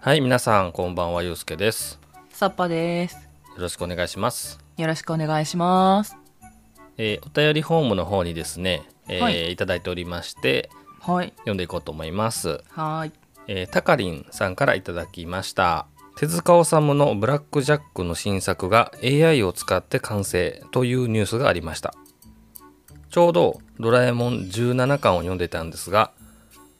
はい、皆さん、こんばんは、ゆうすけです。サッパです。よろしくお願いします。よろしくお願いします。えーお便りフォームの方にですね、えーはいい、ただいておりまして、はい。読んでいこうと思います。はーい。えー、たかりんさんからいただきました。手塚治虫のブラックジャックの新作が AI を使って完成というニュースがありました。ちょうどドラえもん17巻を読んでたんですが、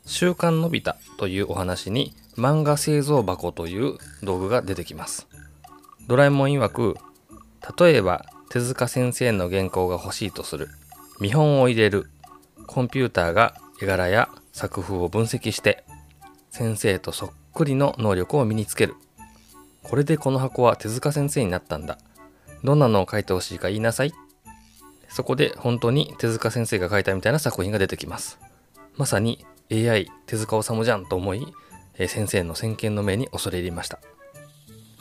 週刊のび太というお話に漫画製造箱という道具が出てきます。ドラえもん曰く、例えば手塚先生の原稿が欲しいとする。見本を入れる。コンピューターが絵柄や作風を分析して先生とそっくりの能力を身につける。これでこの箱は手塚先生になったんだ。どんなのを書いてほしいか言いなさい。そこで本当に手塚先生が書いたみたいな作品が出てきます。まさに AI 手塚治虫じゃんと思い、え先生の先見の目に恐れ入りました。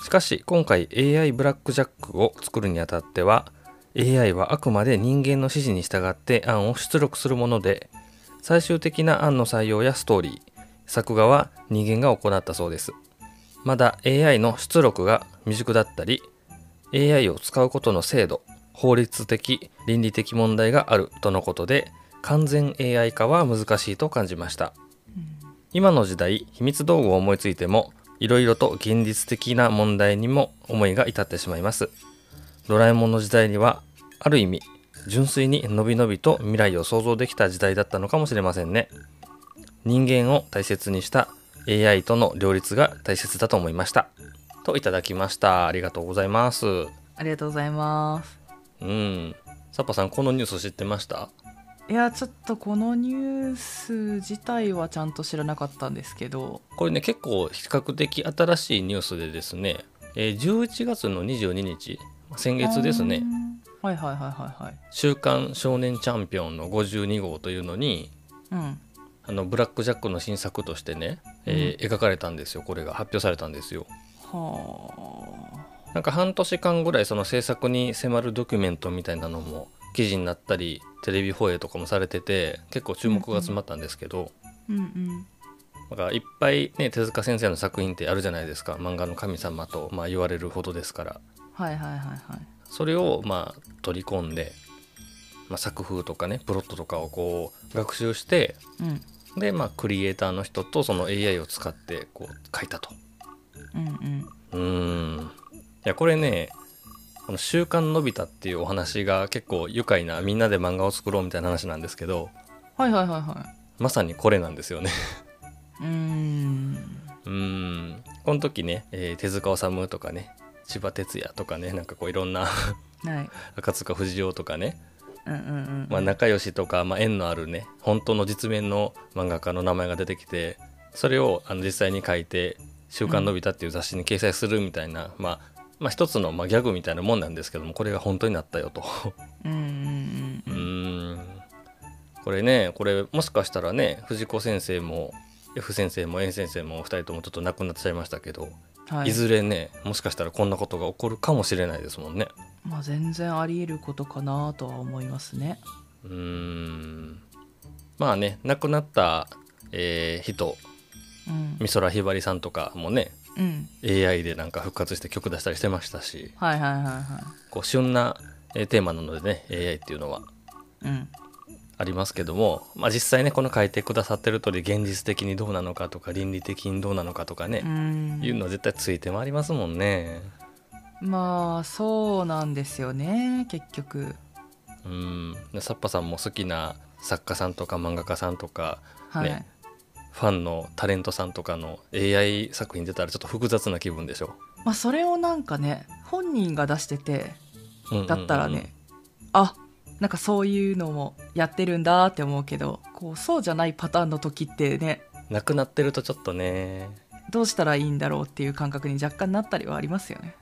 しかし今回 AI ブラックジャックを作るにあたっては AI はあくまで人間の指示に従って案を出力するもので最終的な案の採用やストーリー作画は人間が行ったそうですまだ AI の出力が未熟だったり AI を使うことの制度法律的倫理的問題があるとのことで完全 AI 化は難しいと感じました今の時代秘密道具を思いついてもいろいろと現実的な問題にも思いが至ってしまいます。ドラえもんの時代にはある意味純粋にのびのびと未来を想像できた時代だったのかもしれませんね。人間を大切にした AI との両立が大切だと思いました。といただきました。ありがとうございます。ありがとうございます。うん。サッパさんこのニュース知ってました？いや、ちょっとこのニュース自体はちゃんと知らなかったんですけど、これね結構比較的新しいニュースでですね、えー11月の22日先月ですね。はいはいはいはいはい。「週刊少年チャンピオン」の52号というのにうん。あのブラック・ジャックの新作としてね、えー描かれたんですよこれが発表されたんですよはなんか半年間ぐらいその制作に迫るドキュメントみたいなのも記事になったりテレビ放映とかもされてて結構注目が集まったんですけど、あ。うんうん。だからいっぱいね手塚先生の作品ってあるじゃないですか漫画の神様とまあ言われるほどですからはいはいはいはい。それをまあ取り込んで、まあ、作風とかねプロットとかをこう学習してうん。でまあクリエイターの人とその AI を使ってこう書いたとうんうん。うーんいやこれねこの「週刊のび太」っていうお話が結構愉快なみんなで漫画を作ろうみたいな話なんですけどはいはいはいはまさにこれなんですよねい。うーん。うーんこの時ね、えー手塚治虫とかね千葉哲也とかねなんかこういろんなはい。赤塚不二夫とかねうんうんうん。まあ、仲良しとか、まあ、縁のあるね本当の実面の漫画家の名前が出てきてそれをあの実際に書いて「週刊のび太」っていう雑誌に掲載するみたいな、まあ、まあ一つのまあギャグみたいなもんなんですけどもこれが本当になったよと。これねこれもしかしたらね藤子先生も F 先生も N 先生も2人ともちょっと亡くなっちゃいましたけど、はい。い、ずれねもしかしたらこんなことが起こるかもしれないですもんね。まあ全然あり得ることかなとは思いますね。うーん。まあね亡くなった、えー人うん。美空ひばりさんとかもねうん。AI でなんか復活して曲出したりしてましたしはいはいはいはい。こう旬なえーテーマなのでね AI っていうのはうん。ありますけども、まあ、実際ねこの書いてくださってる通り現実的にどうなのかとか倫理的にどうなのかとかねう、んいうのは絶対ついて回りますもんねまあそうなんですよね結局うんでサッパさんも好きな作家さんとか漫画家さんとかはい、ねファンのタレントさんとかの AI 作品出たらちょっと複雑な気分でしょ？まあそれをなんかね本人が出しててうんうんうんだったらね、あなんかそういうのもやってるんだって思うけどこうそうじゃないパターンの時ってねなくなってるとちょっとね。どうしたらいいんだろうっていう感覚に若干なったりはありますよね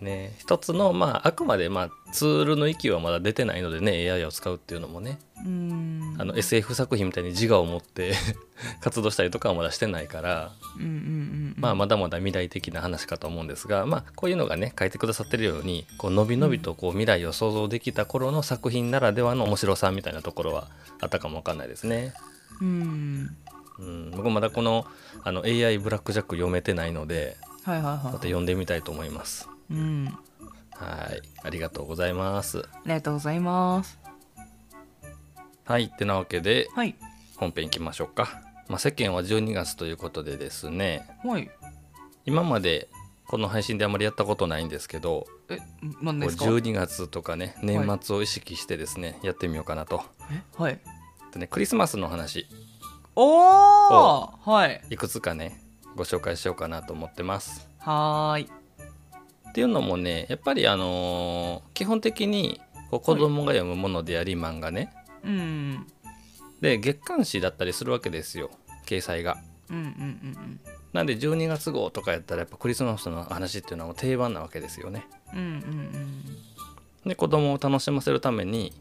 ね。一つのまああくまでまあツールの域はまだ出てないのでね AI を使うっていうのもね。うん。あの SF 作品みたいに自我を持って 活動したりとかはまだしてないから、うんうんうんうん。まあ、まだまだ未来的な話かと思うんですが、まあ、こういうのがね書いてくださってるようにこうのびのびとこう未来を想像できた頃の作品ならではの面白さみたいなところはあったかもわかんないですね。うん。うん、僕まだこのあの AI ブラックジャック読めてないのではいはいまたは読んでみたいと思います。いうん。はい。ありがとうございます。ありがとうございます。はい。ってなわけではい。本編いきましょうか、まあ、世間は12月ということでですね。はい。今までこの配信であまりやったことないんですけどえ何ですか？12月とかね年末を意識してですね、やってみようかなと。え？はい。でねクリスマスの話。おおはい。いくつかねご紹介しようかなと思ってます。はーいっていうのもねやっぱりあのー基本的にこう子供が読むものであり漫画ね。うんで月刊誌だったりするわけですよ。掲載が。うんうんうん。なんで12月号とかやったらやっぱクリスマスの話っていうのはもう定番なわけですよね。うんうんうん。で子供を楽しませるために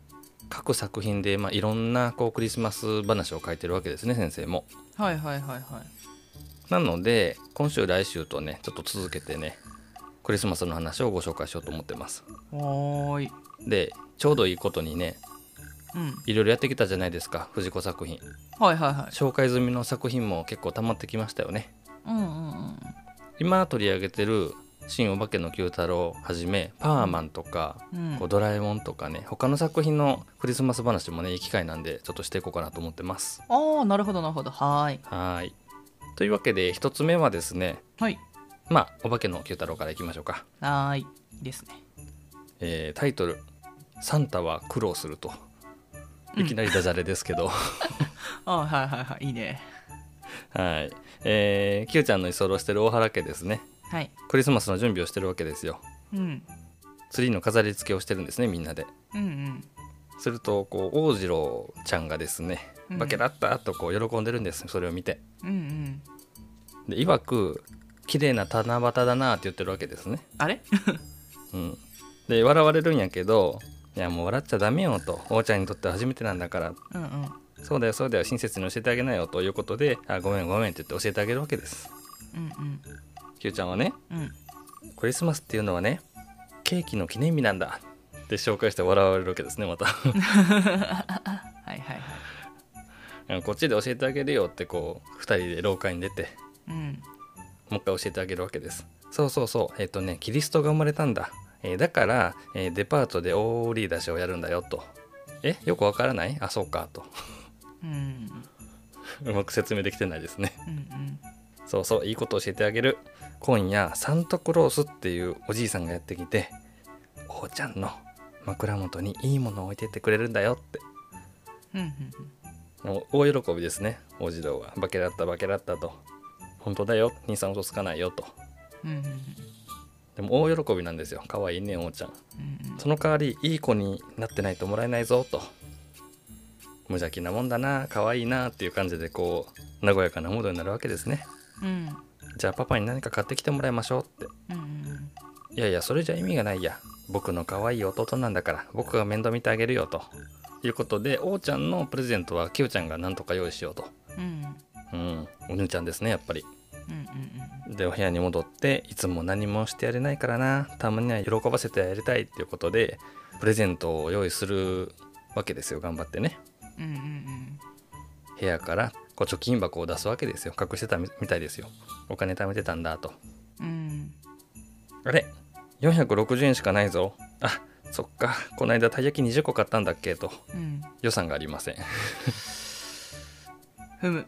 各作品で、まあ、いろんなこうクリスマス話を書いてるわけですね先生も。はいはいはいはい。なので今週来週とねちょっと続けてねクリスマスの話をご紹介しようと思ってます。はーい。でちょうどいいことにねうん。いろいろやってきたじゃないですか藤子作品。はいはいはい。紹介済みの作品も結構溜まってきましたよね。うんうんうん。今取り上げてる「新お化けの Q 太郎」はじめ「パーマン」とかうん。こうドラえもんとかね他の作品のクリスマス話もねいい機会なんでちょっとしていこうかなと思ってます。ああなるほどなるほど。はーい。はーい。というわけで一つ目はですねはいまあお化けの Q 太郎からいきましょうか、はーい。いいですね。えータイトル「サンタは苦労すると」いきなりダジャレですけど、あーはいはいはいいいね。はい。えー、Q ちゃんの居候してる大原家ですね。はい。クリスマスの準備をしてるわけですよ。うん。ツリーの飾り付けをしてるんですねみんなで。うんうん。するとこう王次郎ちゃんがですね「うん。バケだった!」とこう喜んでるんですそれを見て。うんうん。で曰く「綺麗な七夕だな」って言ってるわけですね。あれ？うん。で笑われるんやけど「いやもう笑っちゃダメよ」と「王ちゃんにとっては初めてなんだから。うんうん。そうだよそうだよ親切に教えてあげなよ」ということで「あごめんごめん」って言って教えてあげるわけです。うんキューちゃんはねうん。うんクリスマスっていうのはねケーキの記念日なんだ。って紹介して笑われるわけですねまた。はいはいはい。うんこっちで教えてあげるよってこう2人で廊下に出て。うんもう一回教えてあげるわけです。そうそうそう。えっ、とねキリストが生まれたんだ、えーだから、えーデパートで大売り出しをやるんだよと。え？よくわからない？あそうかと。うん。うまく説明できてないですね。うんうん。そうそう。いいこと教えてあげる。今夜サンタクロースっていうおじいさんがやってきて王ちゃんの枕元にいいものを置いてってくれるんだよって。うんうんもう大喜びですね。王子郎は。バケだったバケだったと本当だよ。兄さん嘘つかないよと。うんうんでも大喜びなんですよ。可愛いね王ちゃん。うんその代わりいい子になってないともらえないぞと。無邪気なもんだな可愛いなっていう感じでこう和やかなムードになるわけですね。うん。じゃあパパに何か買ってきてもらいましょうって。うんうんいやいやそれじゃ意味がないや。僕の可愛い弟なんだから僕が面倒見てあげるよと。いうことで王ちゃんのプレゼントはキューちゃんが何とか用意しようと。うん。うん。お兄ちゃんですねやっぱりうんうんでお部屋に戻っていつも何もしてやれないからな。たまには喜ばせてやりたいっていうことでプレゼントを用意するわけですよ。頑張ってね。うんうんうん部屋からこう貯金箱を出すわけですよ。隠してたみみたいですよ。お金貯めてたんだと。うんあれ460円しかないぞ。あそっか。この間たい焼き20個買ったんだっけと。うん。予算がありません。ふむ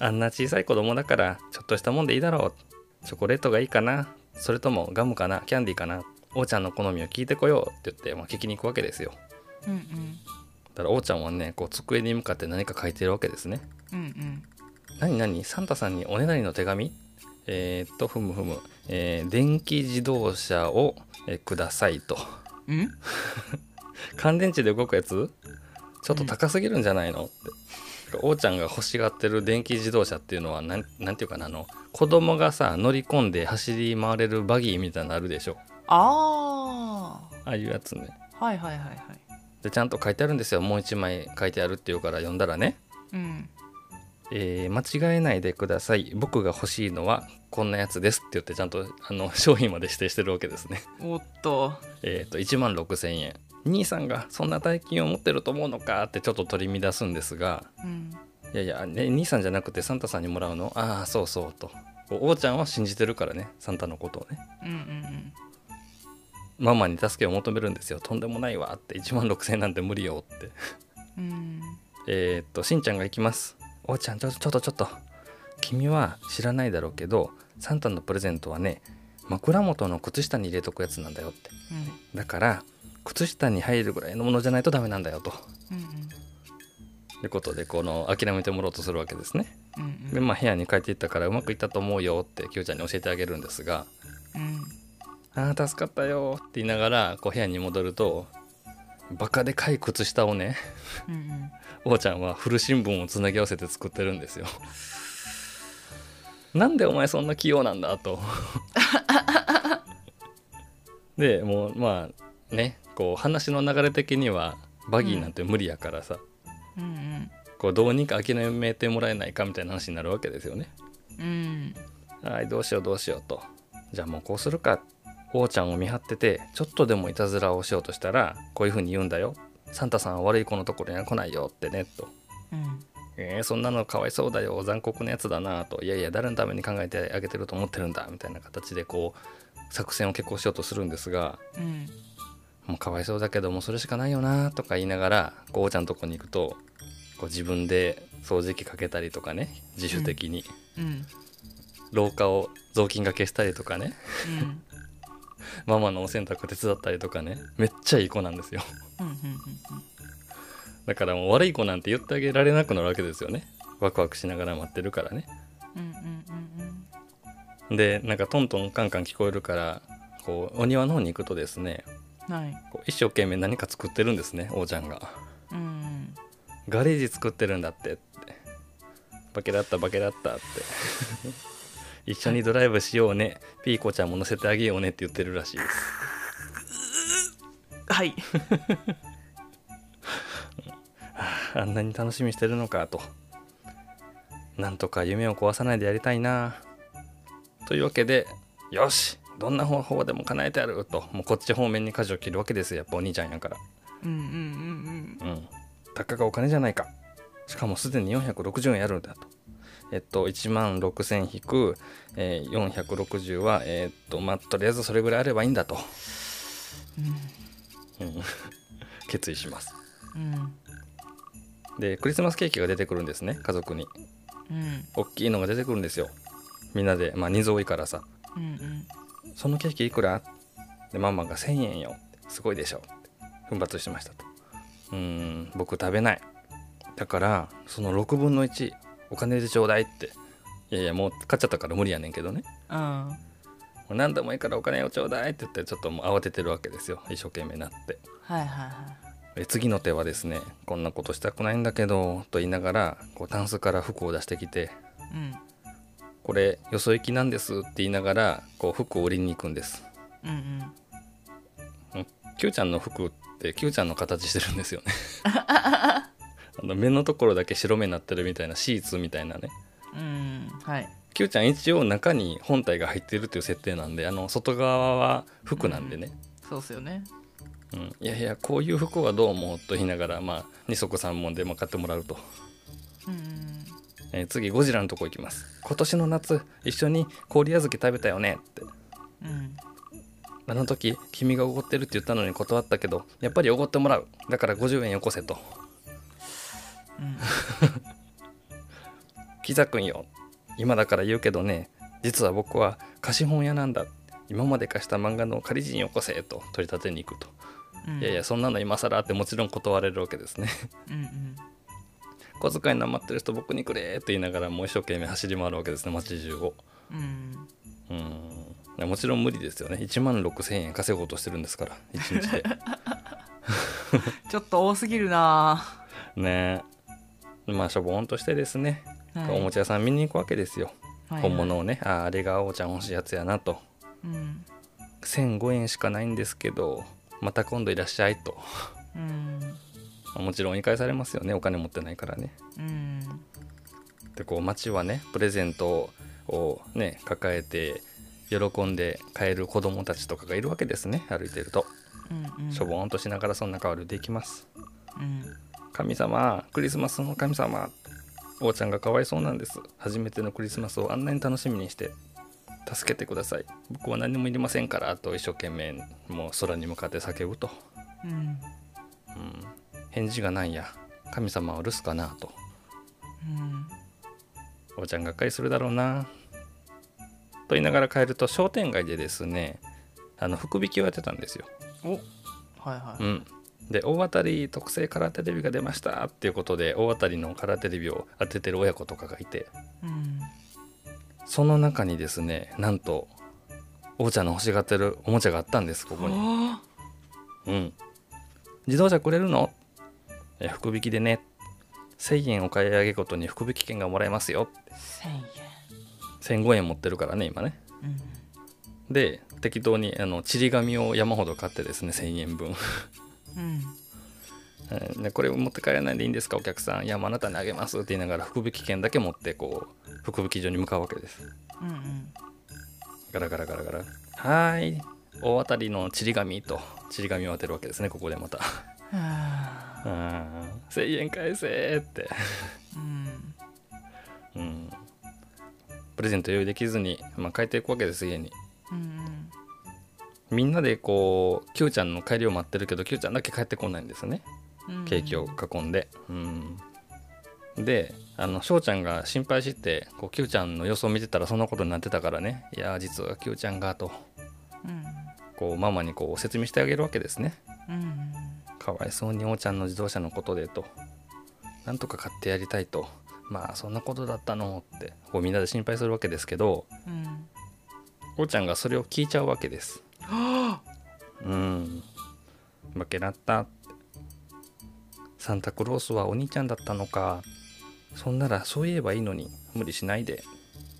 あんな小さい子供だからちょっとしたもんでいいだろう。チョコレートがいいかな。それともガムかな。キャンディーかな。王ちゃんの好みを聞いてこようって言って、まあ、聞きに行くわけですよ。うんうん。だから王ちゃんはねこう机に向かって何か書いてるわけですね。うんうん。何何？サンタさんにおねだりの手紙？えー、っとふむふむ、えー電気自動車を、えーくださいと。うん？乾電池で動くやつ？ちょっと高すぎるんじゃないの、って王ちゃんが欲しがってる電気自動車っていうのはなんなんていうかなあの子供がさ乗り込んで走り回れるバギーみたいなのあるでしょ。あああいうやつね。あはいはいはいはい。でちゃんと書いてあるんですよ。もう一枚書いてあるっていうから読んだらね。うん。えー間違えないでください。僕が欲しいのはこんなやつですって言ってちゃんとあの商品まで指定してるわけですね。おっと。えっと1万6000円兄さんがそんな大金を持ってると思うのかってちょっと取り乱すんですがうん。いやいや、ね、兄さんじゃなくてサンタさんにもらうの？ああそうそうと。こう王ちゃんは信じてるからねサンタのことをね。うんうんママに助けを求めるんですよ。とんでもないわって。1万6000円なんて無理よって。うん。うんえーっとしんちゃんが行きます。王ちゃんちょちょっとちょっと。君は知らないだろうけどサンタのプレゼントはね枕元の靴下に入れとくやつなんだよって。だから靴下に入るぐらいのものじゃないとダメなんだよと。うんうん。いうことでこの諦めてもらおうとするわけですね。うんうん。でまあ部屋に帰っていったからうまくいったと思うよってきよちゃんに教えてあげるんですがうん「ああ助かったよ」って言いながらこう部屋に戻るとバカでかい靴下をねうんうん。王ちゃんは古新聞をつなぎ合わせて作ってるんですよ。なんでお前そんな器用なんだと。でもうまあねこう話の流れ的にはバギーなんて無理やからさ、うんうんこうどうにか諦めてもらえないかみたいな話になるわけですよね。うんはいどうしようどうしようと。じゃあもうこうするか。王ちゃんを見張っててちょっとでもいたずらをしようとしたらこういう風に言うんだよ。サンタさんは悪い子のところには来ないよってねと。うんえー、そんなのかわいそうだよ残酷なやつだなといやいや誰のために考えてあげてると思ってるんだみたいな形でこう作戦を決行しようとするんですがうんもうかわいそうだけどもうそれしかないよなとか言いながらこうおちゃんのとこに行くとこう自分で掃除機かけたりとかね自主的に。うん。廊下を雑巾がけしたりとかね。うん。ママのお洗濯手伝ったりとかね。めっちゃいい子なんですよ。うんうんだからもう悪い子なんて言ってあげられなくなるわけですよね。ワクワクしながら待ってるからね。うんうんうんでなんかトントンカンカン聞こえるからこうお庭の方に行くとですねうんはい。こう一生懸命何か作ってるんですね王ちゃんが。うん。ガレージ作ってるんだって。ってバケだったバケだったって。一緒にドライブしようね。ピーコちゃんも乗せてあげようねって言ってるらしいです。はい。あんなに楽しみにしてるのかと。なんとか夢を壊さないでやりたいな。というわけでよしどんな方法でも叶えてやると。もうこっち方面に舵を切るわけですよ。やっぱお兄ちゃんやから。うんうんうんうん。たかがお金じゃないか。しかもすでに460円やるんだと。えっと1万6000引く、えー460はえーっとまあとりあえずそれぐらいあればいいんだと、うん。決意します。うんうん。でクリスマスケーキが出てくるんですね家族に。うん。大きいのが出てくるんですよ。みんなで。まあ人数多いからさ。うんうんそのケーキいくら?でママが1000円よ。すごいでしょ。って奮発してましたと。うーん僕食べない。だからその6分の1お金でちょうだいって。いやいやもう買っちゃったから無理やねんけどね。うん。何でもいいからお金をちょうだいって言ってちょっともう慌ててるわけですよ。一生懸命なって。はいはいはえ次の手はですねこんなことしたくないんだけどと言いながらこうタンスから服を出してきていうんこれよそ行きなんですって言いながらこう服を売りに行くんです。うんうん。うん Q ちゃんの服って Q ちゃんの形してるんですよね。あの目のところだけ白目になってるみたいなシーツみたいなね。うんはい。Q ちゃん一応中に本体が入ってるっていう設定なんであの外側は服なんでね、そうっすよね。うん。いやいやこういう服はどうもと言いながらまあ二足三門でまあ買ってもらうと、うんえー次ゴジラのとこ行きます。今年の夏一緒に氷小豆食べたよねって。うん。あの時君がおごってるって言ったのに断ったけどやっぱりおごってもらう。だから50円よこせと。うん。キザくんよ。今だから言うけどね実は僕は貸本屋なんだ。今まで貸した漫画の借り人よこせと取り立てに行くと、うん。いやいやそんなの今更ってもちろん断れるわけですね。うんうん小遣いなまってる人僕にくれって言いながらもう一生懸命走り回るわけですね街中を。うん。うん。もちろん無理ですよね。1万6000円稼ごうとしてるんですから1日で。ちょっと多すぎるな。ね。えまあしょぼんとしてですね、はい。おもちゃ屋さん見に行くわけですよ、はい本物をね。あーあれがおーちゃん欲しいやつやなと。うん。1005円しかないんですけどまた今度いらっしゃいと。うんもちろん言い返されますよね。お金持ってないからね。うん。でこう街はねプレゼントをね抱えて喜んで帰る子供たちとかがいるわけですね。歩いてると。うんうん。しょぼーんとしながらそんな中歩いていきます。うん。神様クリスマスの神様。おーちゃんがかわいそうなんです。初めてのクリスマスをあんなに楽しみにして助けてください。僕は何もいりませんから。と一生懸命もう空に向かって叫ぶと、うんうん、返事がないや。神様は留守かなと。うん。おーちゃんがっかりするだろうな。と言いながら帰ると商店街でですねあの福引きをやってたんですよ。おはいはい、うん、で大当たり特製カラーテレビが出ました。っていうことで大当たりのカラーテレビを当ててる親子とかがいて。うん。その中にですねなんと王ちゃんの欲しがってるおもちゃがあったんですここに。あうん。自動車くれるの？え福引きでね1000円お買い上げごとに福引き券がもらえますよ。ー1000円1005円持ってるからね今ね。うん。で適当にあのちり紙を山ほど買ってですね1000円分。うん。これ持って帰らないでいいんですかお客さん。いやもうあなたにあげますって言いながら福引券だけ持ってこう福引所に向かうわけです。うんうん。ガラガラガラガラ。はーい。大当たりのちり紙とちり紙を当てるわけですねここでまた。はあうん。1000円返せーって。うん。うん。プレゼント用意できずに、まあ、帰っていくわけです家に。うんみんなでこう Q ちゃんの帰りを待ってるけど Q ちゃんだけ帰ってこないんですね。うん。ケーキを囲んで、うん、であの翔ちゃんが心配してこう Q ちゃんの様子を見てたらそんなことになってたからね。いやー実は Q ちゃんがと。うん。こうママにこう説明してあげるわけですね。うんかわいそうにおーちゃんの自動車のことでと。なんとか買ってやりたいと。まあそんなことだったのってこうみんなで心配するわけですけどうんおーちゃんがそれを聞いちゃうわけです。うん。負けだったサンタクロースはお兄ちゃんだったのか。そんならそう言えばいいのに無理しないで。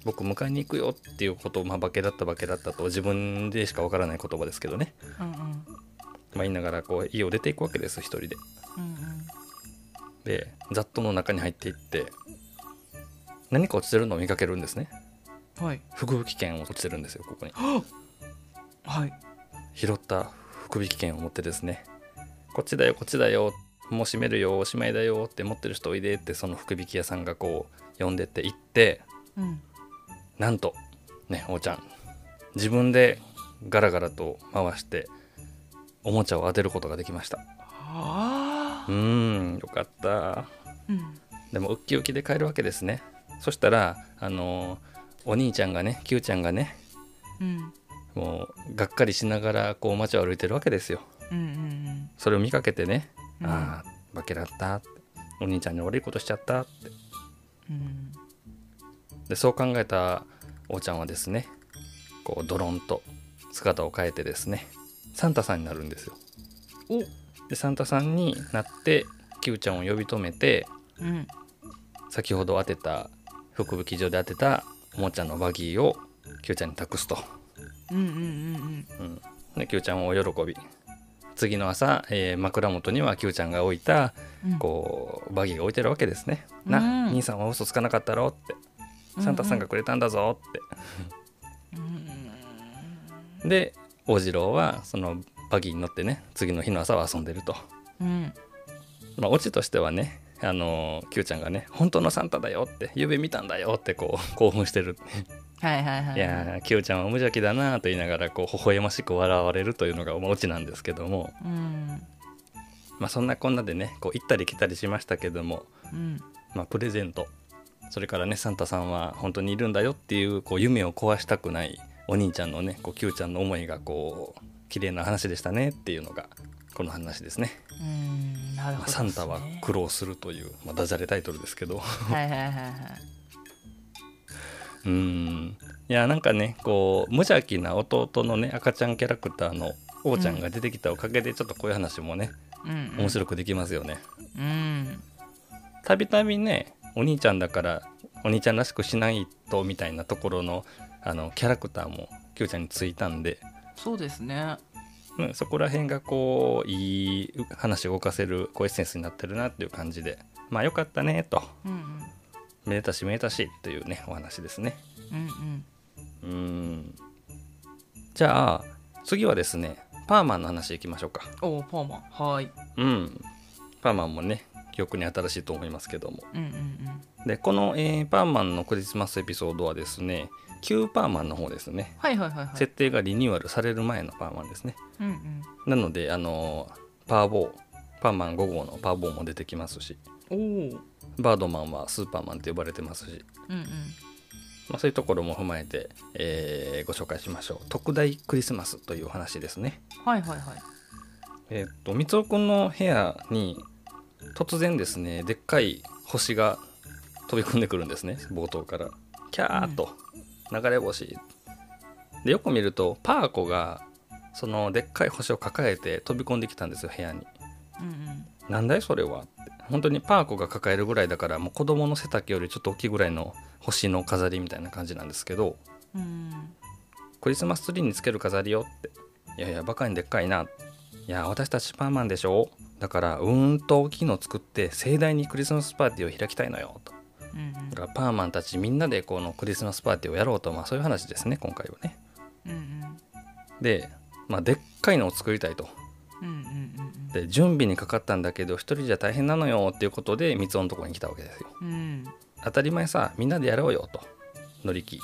僕迎えに行くよっていうことを、まあ、化けだった化けだったと自分でしかわからない言葉ですけどね、うまあ、言いながらこう家を出ていくわけです一人で。うんで雑踏の中に入っていって何か落ちてるのを見かけるんですね。うんはい福引券落ちてるんですよここに。はい。拾った福引券を持ってですね。こっちだよこっちだよ。もう閉めるよおしまいだよ。って持ってる人おいでってその福引屋さんがこう呼んでって行ってうん。なんとねおーちゃん。自分でガラガラと回しておもちゃを当てることができました。あうーんよかった。うんでもウッキウキで帰るわけですね。そしたらあのーお兄ちゃんがね Q ちゃんがねうん。もうがっかりしながらこう街を歩いてるわけですよ。うんうんそれを見かけてねうん。ああ化けだったって。お兄ちゃんに悪いことしちゃったって。うん。でそう考えたおーちゃんはですねこうドロンと姿を変えてですねサンタさんになるんですよ。お。でサンタさんになって Q ちゃんを呼び止めてうん。先ほど当てた福引所で当てたおもちゃのバギーを Q ちゃんに託すと、うんうんうんうん、で Q ちゃんはお喜び。次の朝、えー枕元には Q ちゃんが置いたうん。こうバギーが置いてるわけですね。な、うん。兄さんは嘘つかなかったろって。サンタさんがくれたんだぞって。うん。で大次郎はそのバギーに乗ってね次の日の朝は遊んでると。うん。まあオチとしてはねあの Q ちゃんがね「本当のサンタだよ」って「夢見たんだよ」ってこう興奮してる。はいはいはい。いやちゃんは無邪気だなと言いながらこう微笑ましく笑われるというのがまあオチなんですけども、うん。まあ、そんなこんなでねこう行ったり来たりしましたけども、うん。まあ、プレゼント。それからねサンタさんは本当にいるんだよっていうこう夢を壊したくないお兄ちゃんのねこう Q ちゃんの思いがこう綺麗な話でしたねっていうのがこの話ですね。うんなるほどまあサンタは苦労労するという、まあ、ダジャレタイトルですけど。はいはいはいはい。うん。いやなんかねこう無邪気な弟のね赤ちゃんキャラクターの王ちゃんが出てきたおかげでちょっとこういう話もねうん。面白くできますよね。うん。たびたびねお兄ちゃんだからお兄ちゃんらしくしないとみたいなところのあのキャラクターも Q ちゃんについたんで、そうですね。うん、そこら辺がこういい話を動かせるこうエッセンスになってるなっていう感じで。まあよかったねと。うんめでたしめでたしというねお話ですね。うんうん。うん。じゃあ次はですねパーマンの話いきましょうか。おおパーマン。はい。うん。パーマンもね記憶に新しいと思いますけども。うんうんでこの、えーパーマンのクリスマスエピソードはですね旧パーマンの方ですね。はいはいはいはい。設定がリニューアルされる前のパーマンですね。うんうん。なのであのーパーボーパーマン5号のパーボーも出てきますし。バードマンはスーパーマンって呼ばれてますし、うんまあ、そういうところも踏まえて、えーご紹介しましょう。特大クリスマスというお話ですね。はいはいはい。えーっと三尾くんの部屋に突然ですねでっかい星が飛び込んでくるんですね冒頭から。キャーッと。流れ星、でよく見るとパーコがそのでっかい星を抱えて飛び込んできたんですよ部屋に。うんうん。なんだいそれはって。本当にパーコが抱えるぐらいだからもう子供の背丈よりちょっと大きいぐらいの星の飾りみたいな感じなんですけど。うん。クリスマスツリーにつける飾りよって。いやいやバカにでっかいな。いや私たちパーマンでしょだからうーんと大きいの作って盛大にクリスマスパーティーを開きたいのよと。うんうん。だからパーマンたちみんなでこのクリスマスパーティーをやろうとまあそういう話ですね今回はね。うんうん。でまあでっかいのを作りたいと。うんうんうんで準備にかかったんだけど一人じゃ大変なのよっていうことで三つのところに来たわけですよ。うん。うん当たり前さみんなでやろうよと。乗り気。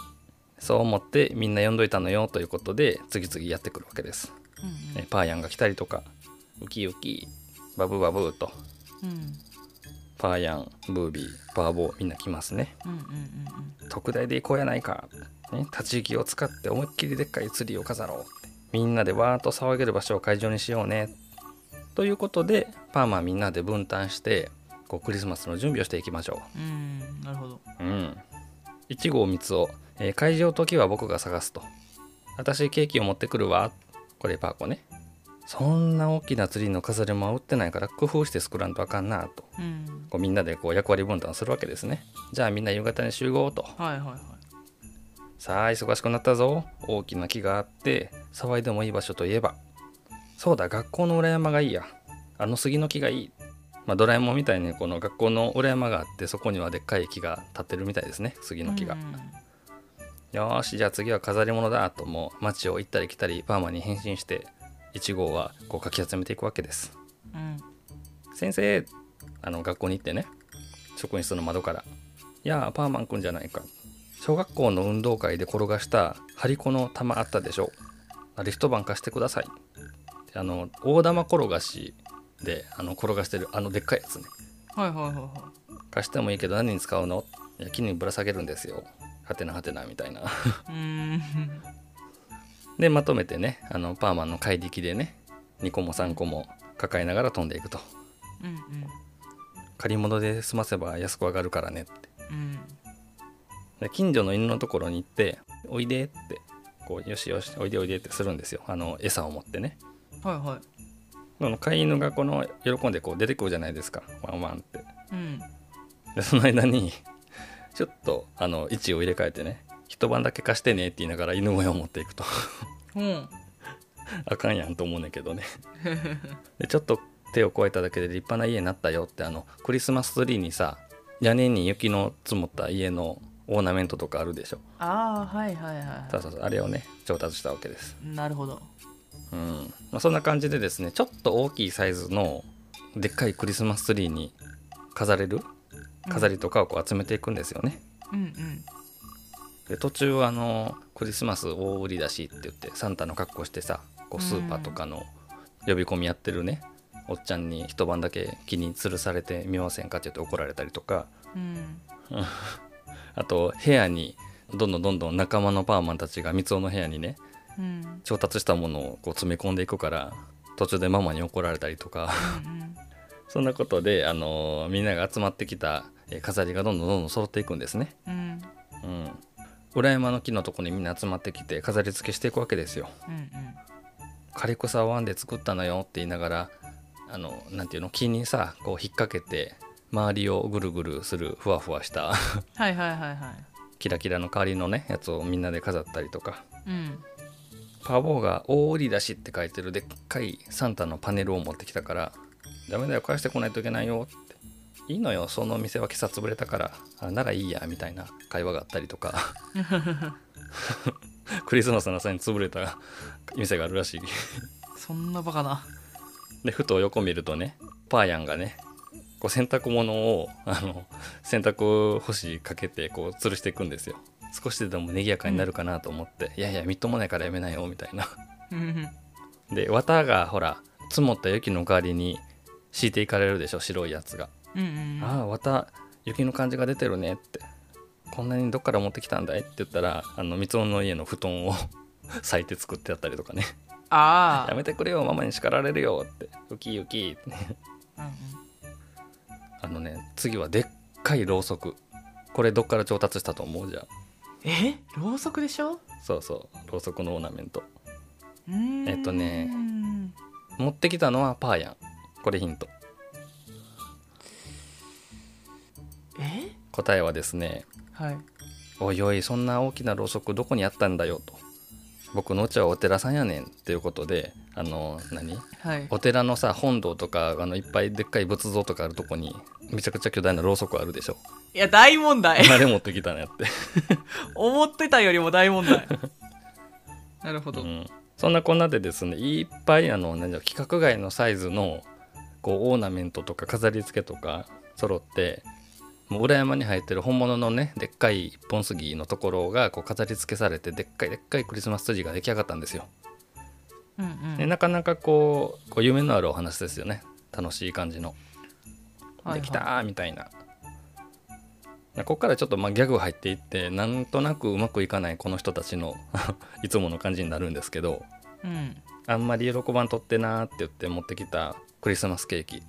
そう思ってみんな呼んどいたのよということで次々やってくるわけです、うんえパーヤンが来たりとか。ウキウキバブバブーと。うん。パーヤンブービーパーボーみんな来ますね。うんうんうん特大で行こうやないか、ね、立ち行きを使って思いっきりでっかいツリーを飾ろうって。みんなでわーっと騒げる場所を会場にしようね。ということでパーマンみんなで分担してこうクリスマスの準備をしていきましょう。うんうんなるほど。うん。1号三つを、えー会場時は僕が探すと。私ケーキを持ってくるわ。これパーコね。そんな大きなツリーの飾りも売ってないから工夫して作らんとあかんなと。うんこうみんなでこう役割分担するわけですね。じゃあみんな夕方に集合と。はいはいはいさあ忙しくなったぞ。大きな木があって騒いでもいい場所といえば。そうだ学校の裏山がいいや。あの杉の木がいい。まあ、ドラえもんみたいにこの学校の裏山があってそこにはでっかい木が立ってるみたいですね杉の木が。うんよーしじゃあ次は飾り物だともう街を行ったり来たりパーマに変身して1号はこうかき集めていくわけです。うん。先生あの学校に行ってね職員室の窓から「いやあパーマンくんじゃないか小学校の運動会で転がした張り子の玉あったでしょあれ一晩貸してください」であの大玉転がしであの転がしてるあのでっかいやつね。はいはいはいは貸してもいいけど何に使うのいや木にぶら下げるんですよ。はてなはてなみたいなでまとめてねあのパーマンの怪力でね2個も3個も抱えながら飛んでいくと。うん借り物で済ませば安く上がるからねって。うん。で近所の犬のところに行って「おいで」ってこう「よしよしおいでおいで」ってするんですよ。あの餌を持ってね。はいはい。その飼い犬がこの喜んでこう出てくるじゃないですか。ワンワンって。うん。でその間にちょっとあの位置を入れ替えてね一晩だけ貸してねって言いながら犬小屋を持っていくと。うん。あかんやんと思うねんけどね。でちょっと手を加えただけで立派な家になったよってあのクリスマスツリーにさ屋根に雪の積もった家のオーナメントとかあるでしょ。ああはいはいはそうそうそうあれをね調達したわけです。いなるほど。うん、まあ、そんな感じでですねちょっと大きいサイズのでっかいクリスマスツリーに飾れる？飾りとかをこう集めていくんですよね、うんうんで途中あのクリスマス大売りだしって言ってサンタの格好してさこうスーパーとかの呼び込みやってるねおっちゃんに一晩だけ木に吊るされてみませんかって言って怒られたりとか。うん。あと部屋にどんどんどんどん仲間のパーマンたちが三尾の部屋にねうん。調達したものをこう詰め込んでいくから途中でママに怒られたりとか。うん。そんなことで、あのみんなが集まってきたえー飾りがどんどんどんどん揃っていくんですね。うん。うん。裏山の木のとこにみんな集まってきて飾り付けしていくわけですよ。うん枯れ草を編んで作ったのよって言いながら、あの、なんていうの、木にさ、こう引っ掛けて、周りをぐるぐるするふわふわしたはいはいはいはいキラキラの代わりのね、やつをみんなで飾ったりとか。うんパボーが大売り出しって書いてるでっかいサンタのパネルを持ってきたから、ダメだよ、返してこないといけないよ。いいのよ、その店は今朝潰れたから、あならいいや、みたいな会話があったりとか。クリスマスの朝に潰れた店があるらしい。そんなバカな。で、ふと横見るとね、パーヤンがね、こう洗濯物をあの洗濯干しかけてこう吊るしていくんですよ。少しでも賑やかになるかなと思って、いやいやみっともないからやめなよみたいな。うん。で綿がほら積もった雪の代わりに敷いていかれるでしょ白いやつが、うんうんああ綿雪の感じが出てるねって。こんなにどっから持ってきたんだい？って言ったらあの三つの家の布団を 裂いて作ってやったりとかね。ああ やめてくれよママに叱られるよって。ウキウキ。ってうんうん。あのね次はでっかいろうそく。これどっから調達したと思う？じゃあ。え？ろうそくでしょ？そうそう。ろうそくのオーナメント。えっとね持ってきたのはパーヤン。これヒント答えはですねはい。おいおいそんな大きなろうそくどこにあったんだよ？と。僕のうちはお寺さんやねんっていうことであの何？はい。お寺のさ本堂とかあのいっぱいでっかい仏像とかあるとこにめちゃくちゃ巨大なろうそくあるでしょ。いや大問題。あれ持ってきたのやって、思ってたよりも大問題。なるほど、うん、そんなこんなでですねいっぱいあの何だ規格外のサイズのこうオーナメントとか飾り付けとか揃ってもう裏山に生えてる本物のねでっかい一本杉のところがこう飾り付けされてでっかいでっかいクリスマスツリーが出来上がったんですよ。うんうん。でなかなかこうこう夢のあるお話ですよね。楽しい感じの。できたーみたいな、ここからちょっとまあギャグ入っていってなんとなくうまくいかないこの人たちの いつもの感じになるんですけどうん。あんまり喜ばんとってなーって言って持ってきたクリスマスケーキ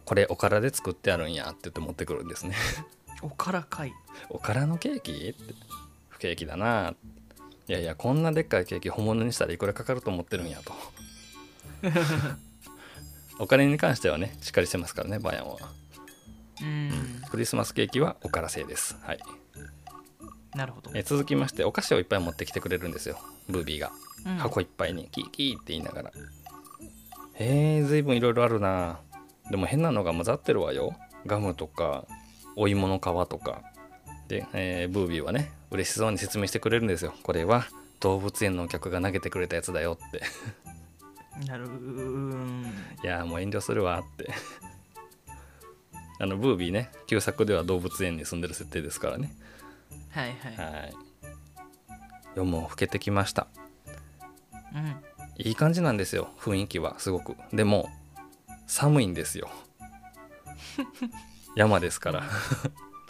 これおからで作ってあるんやって言って持ってくるんですね。おからかい。おからのケーキって。不景気だな。ーいやいやこんなでっかいケーキ本物にしたらいくらかかると思ってるんやと。お金に関してはねしっかりしてますからねバヤンは。うん。クリスマスケーキはおから製です。はい。なるほど、え続きましてお菓子をいっぱい持ってきてくれるんですよ。ブービーが。うん。箱いっぱいにキーキーって言いながら。へえずいぶんいろいろあるなでも変なのが混ざってるわよ。ガムとかお芋の皮とか。で、えーブービーはね嬉しそうに説明してくれるんですよ。これは動物園のお客が投げてくれたやつだよって。なるうーんいやーもう遠慮するわって。あのブービーね旧作では動物園に住んでる設定ですからね。はいはい、はい。夜も更けてきました。うん。いい感じなんですよ雰囲気はすごく。でも寒いんですよ。山ですから。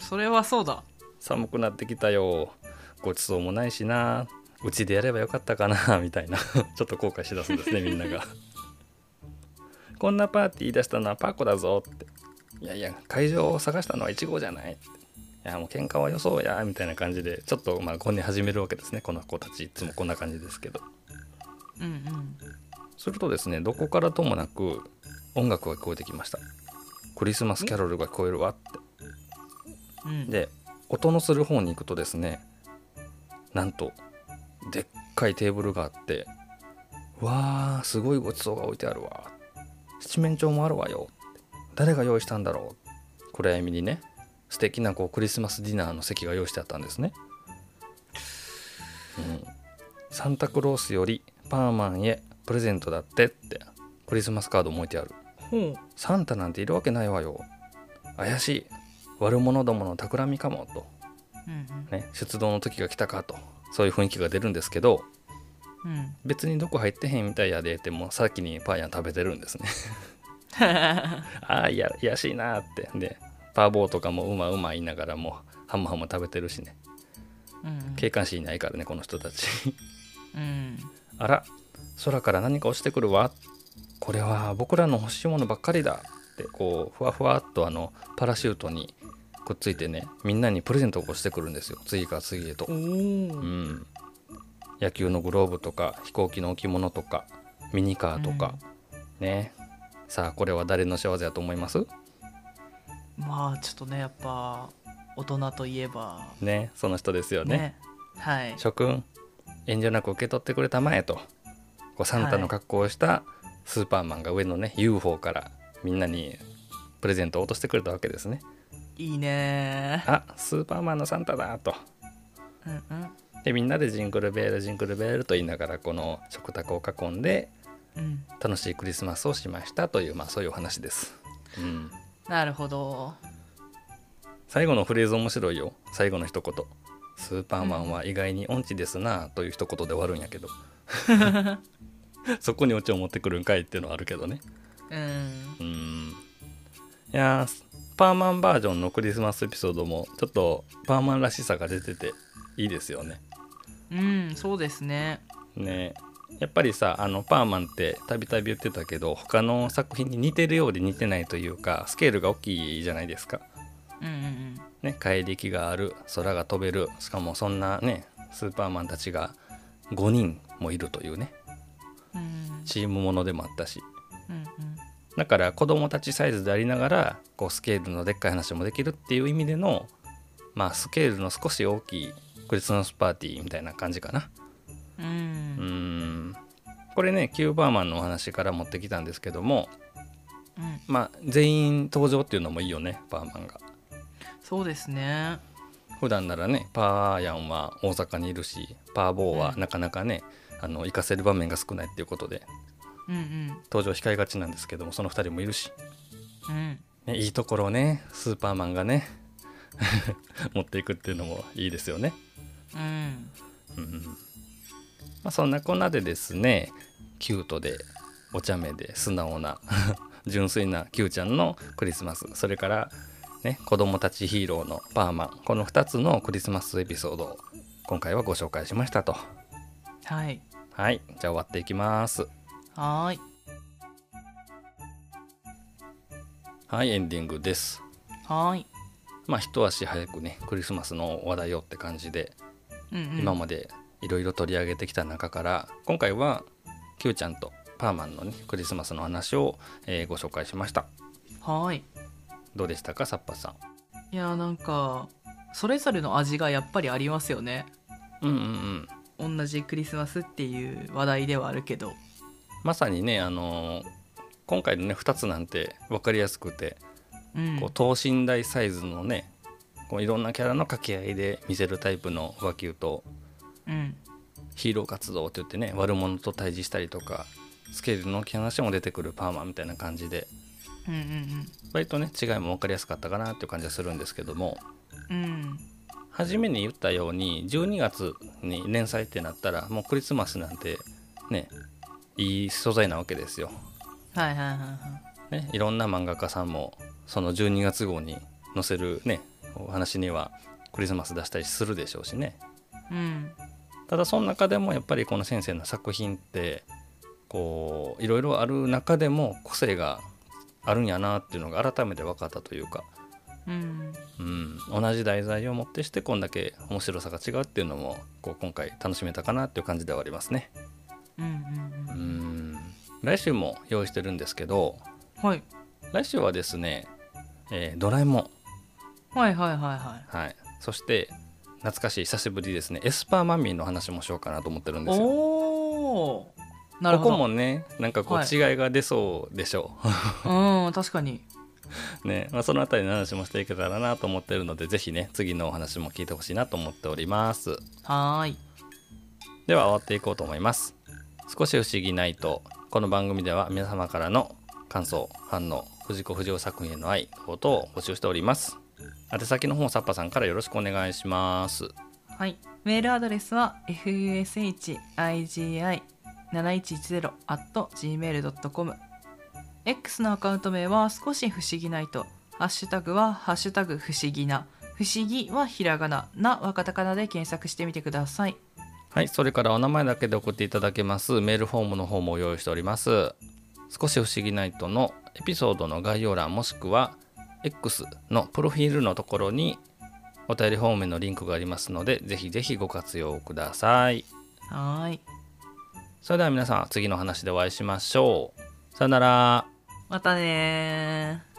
それはそうだ。寒くなってきたよ。ごちそうもないしな。うちでやればよかったかな。みたいな。ちょっと後悔しだすんですね みんなが。こんなパーティー出したのはパコだぞって。いやいや会場を探したのは1号じゃないって。いやもう喧嘩はよそうや。みたいな感じでちょっとまあごね始めるわけですね。この子たち。いつもこんな感じですけど。うんうん。するとですねどこからともなく音楽が聞こえてきました。クリスマスキャロルが聞こえるわって。うん。で音のする方に行くとですねなんとでっかいテーブルがあってわーすごいごちそうが置いてあるわ。七面鳥もあるわよ。誰が用意したんだろう。暗闇にね素敵なこうクリスマスディナーの席が用意してあったんですね、うん、サンタクロースよりパーマンへプレゼントだってってクリスマスカードも置いてあるサンタなんているわけないわよ。怪しい。悪者どもの企みかもと、うんね、出動の時が来たかと。そういう雰囲気が出るんですけどうん。うん別にどこ入ってへんみたいやでってもう先にパン食べてるんですね。ああいやいやしいなーって。でパーボーとかもうまうま言いながらもうハムハム食べてるしね。うん警官士いないからねこの人たち。うん。あら空から何か落ちてくるわこれは僕らの欲しいものばっかりだってこうふわふわっとあのパラシュートにくっついてねみんなにプレゼントをしてくるんですよ。次から次へと。うん、野球のグローブとか飛行機の置物とかミニカーとか、ね。さあこれは誰の仕業やと思います？まあちょっとねやっぱ大人といえば。ねその人ですよね。ね。はい。諸君遠慮なく受け取ってくれたまえと。こうサンタの格好をしたスーパーマンが上のね UFO からみんなにプレゼントを落としてくれたわけですね。いいねあスーパーマンのサンタだと。うんうん。でみんなでジングルベールジングルベールと言いながらこの食卓を囲んでうん。楽しいクリスマスをしましたというまあそういうお話です。うん。なるほど。最後のフレーズ面白いよ。最後の一言「スーパーマンは意外に音痴ですな」という一言で終わるんやけど そこにオチを持ってくるんかいっていうのはあるけどね。うん。うん。いやーパーマンバージョンのクリスマスエピソードもちょっとパーマンらしさが出てていいですよね。うんそうですね。ね。やっぱりさあのパーマンってたびたび言ってたけど他の作品に似てるようで似てないというかスケールが大きいじゃないですか。うんうんね怪力がある空が飛べるしかもそんなねスーパーマンたちが5人もいるというね。うんうんチームものでもあったし。うんだから子供たちサイズでありながらこうスケールのでっかい話もできるっていう意味でのまあスケールの少し大きいクリスマスパーティーみたいな感じかな。うん。これねキューバーマンのお話から持ってきたんですけどもうん。まあ全員登場っていうのもいいよねパーマンが。そうですね。普段ならねパーヤンは大阪にいるしパーボーはなかなかね、あの行かせる場面が少ないっていうことで。うんうん。登場控えがちなんですけどもその2人もいるし、うん。ね、いいところをねスーパーマンがね 持っていくっていうのもいいですよね。うん。うんまあ、そんなこんなでですねキュートでお茶目で素直な 純粋な Q ちゃんのクリスマス。それからね子供たちヒーローのパーマン。この2つのクリスマスエピソードを今回はご紹介しましたと。はいはいじゃあ終わっていきます。はーい。はいエンディングです。はーい。まあ一足早くねクリスマスの話題をって感じでうんうん。今までいろいろ取り上げてきた中から今回は Q ちゃんとパーマンのねクリスマスの話を、えーご紹介しました。はーい。どうでしたかサッパさいやなんかそれぞれの味がやっぱりありますよね。んうんうんうん同じクリスマスっていう話題ではあるけど。まさにねあのー今回のね2つなんて分かりやすくて、うん。こう等身大サイズのねこういろんなキャラの掛け合いで見せるタイプの和球とうん。ヒーロー活動って言ってね悪者と対峙したりとかスケールの話も出てくるパーマンみたいな感じでうんうん割とね違いも分かりやすかったかなっていう感じがするんですけども。うんうん初めに言ったように12月に連載ってなったらもうクリスマスなんてねいい素材なわけですよ。はいはいはいはい。ね、いろんな漫画家さんもその12月号に載せるねお話にはクリスマス出したりするでしょうしね。うん。ただその中でもやっぱりこの先生の作品ってこういろいろある中でも個性があるんやなっていうのが改めて分かったというか、うん。うん、同じ題材をもってしてこんだけ面白さが違うっていうのもこう今回楽しめたかなっていう感じではありますね。うんうんうん。来週も用意してるんですけどうんはい。来週はですね、えードラえもん。はいはいはいははい、そして懐かしい久しぶりですね。エスパーマミーの話もしようかなと思ってるんいですよ。おおなるこほど。こもねなんかこうはい。違いが出そうでしょう。ん確かに。う。ねまあ、そのあたりの話もしていけたらなと思ってるのでぜひね次のお話も聞いてほしいなと思っております。はーいでは終わっていこうと思います。少し不思議ないとこの番組では皆様からの感想反応藤子不二雄作品への愛等々を募集しております。宛先の方サッパさんからよろしくお願いします。はい。メールアドレスは fushigi7110.gmail.com X のアカウント名は少し不思議ないと。ハッシュタグはハッシュタグ不思議な。不思議はひらがな。なはカタカナで検索してみてください。はい、それからお名前だけで送っていただけますメールフォームの方も用意しております。少し不思議ナイトのエピソードの概要欄もしくは X のプロフィールのところにお便りフォームへのリンクがありますのでぜひぜひご活用ください。はーい。それでは皆さん次の話でお会いしましょう。さよなら。またね。